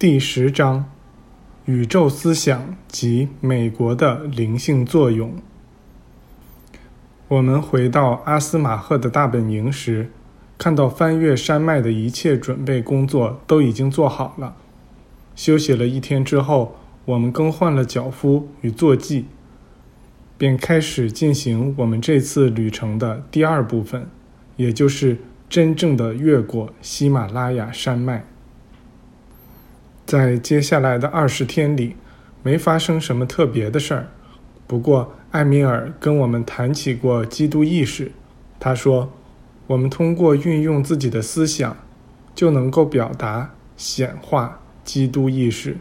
第十章：宇宙思想及美国的灵性作用。我们回到阿斯马赫的大本营时，看到翻越山脉的一切准备工作都已经做好了。休息了一天之后，我们更换了脚夫与坐骑，便开始进行我们这次旅程的第二部分，也就是真正的越过喜马拉雅山脉。在接下来的二十天里，没发生什么特别的事儿。不过，艾米尔跟我们谈起过基督意识。他说，我们通过运用自己的思想，就能够表达、显化基督意识。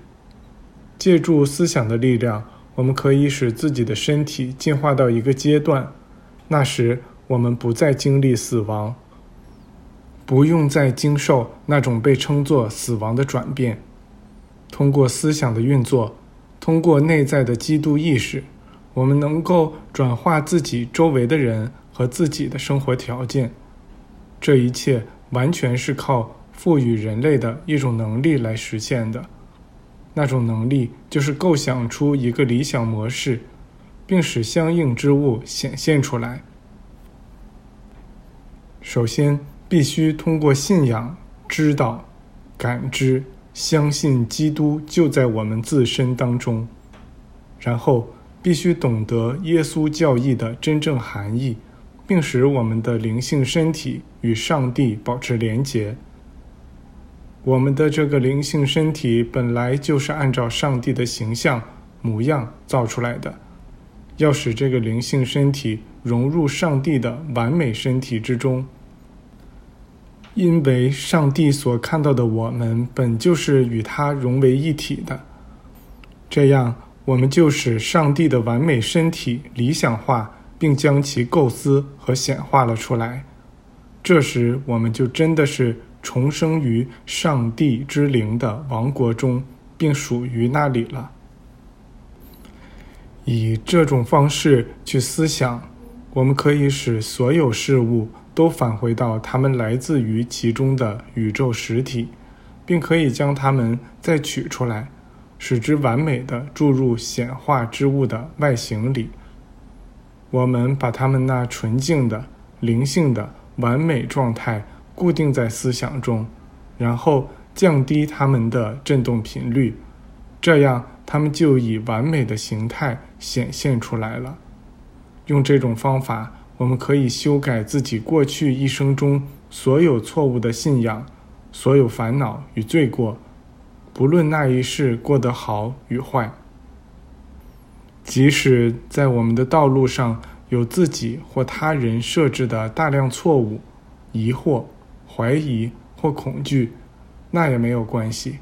借助思想的力量，我们可以使自己的身体进化到一个阶段，那时我们不再经历死亡，不用再经受那种被称作死亡的转变。通过思想的运作，通过内在的基督意识，我们能够转化自己周围的人和自己的生活条件。这一切完全是靠赋予人类的一种能力来实现的。那种能力就是构想出一个理想模式，并使相应之物显现出来。首先，必须通过信仰、知道、感知。相信基督就在我们自身当中，然后必须懂得耶稣教义的真正含义，并使我们的灵性身体与上帝保持连结。我们的这个灵性身体本来就是按照上帝的形象模样造出来的，要使这个灵性身体融入上帝的完美身体之中。因为上帝所看到的我们本就是与他融为一体的，这样我们就使上帝的完美身体理想化，并将其构思和显化了出来。这时，我们就真的是重生于上帝之灵的王国中，并属于那里了。以这种方式去思想，我们可以使所有事物。都返回到它们来自于其中的宇宙实体，并可以将它们再取出来，使之完美的注入显化之物的外形里。我们把它们那纯净的、灵性的完美状态固定在思想中，然后降低它们的振动频率，这样它们就以完美的形态显现出来了。用这种方法。我们可以修改自己过去一生中所有错误的信仰，所有烦恼与罪过，不论那一世过得好与坏。即使在我们的道路上有自己或他人设置的大量错误、疑惑、怀疑或恐惧，那也没有关系。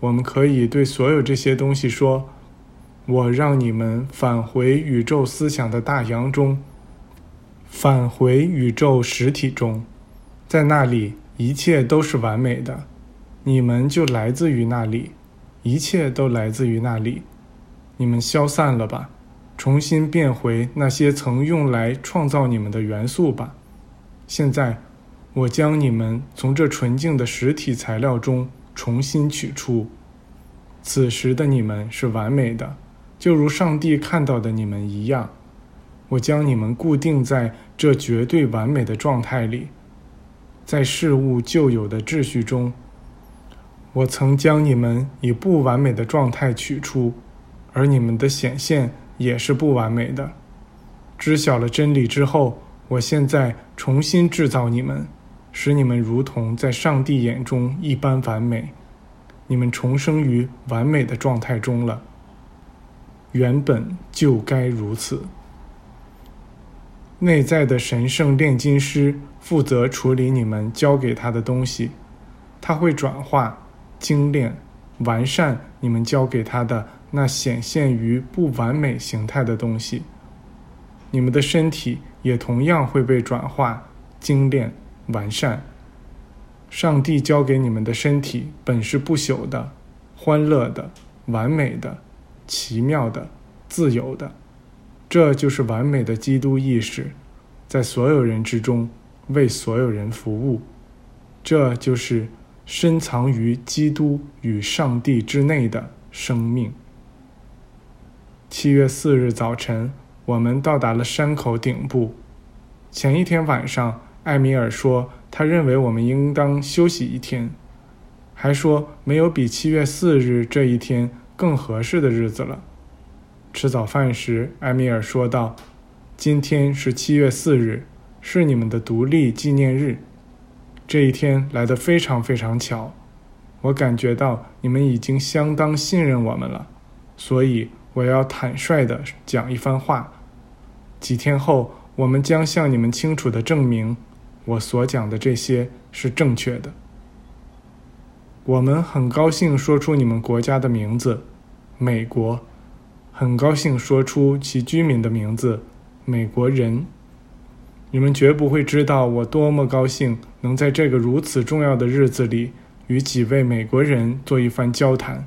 我们可以对所有这些东西说：“我让你们返回宇宙思想的大洋中。”返回宇宙实体中，在那里一切都是完美的，你们就来自于那里，一切都来自于那里，你们消散了吧，重新变回那些曾用来创造你们的元素吧。现在，我将你们从这纯净的实体材料中重新取出，此时的你们是完美的，就如上帝看到的你们一样。我将你们固定在这绝对完美的状态里，在事物旧有的秩序中。我曾将你们以不完美的状态取出，而你们的显现也是不完美的。知晓了真理之后，我现在重新制造你们，使你们如同在上帝眼中一般完美。你们重生于完美的状态中了。原本就该如此。内在的神圣炼金师负责处理你们交给他的东西，他会转化、精炼、完善你们交给他的那显现于不完美形态的东西。你们的身体也同样会被转化、精炼、完善。上帝交给你们的身体本是不朽的、欢乐的、完美的、奇妙的、自由的。这就是完美的基督意识，在所有人之中为所有人服务。这就是深藏于基督与上帝之内的生命。七月四日早晨，我们到达了山口顶部。前一天晚上，艾米尔说，他认为我们应当休息一天，还说没有比七月四日这一天更合适的日子了。吃早饭时，艾米尔说道：“今天是七月四日，是你们的独立纪念日。这一天来得非常非常巧。我感觉到你们已经相当信任我们了，所以。”我要坦率地讲一番话。几天后，我们将向你们清楚地证明，我所讲的这些是正确的。我们很高兴说出你们国家的名字，美国；很高兴说出其居民的名字，美国人。你们绝不会知道我多么高兴能在这个如此重要的日子里与几位美国人做一番交谈。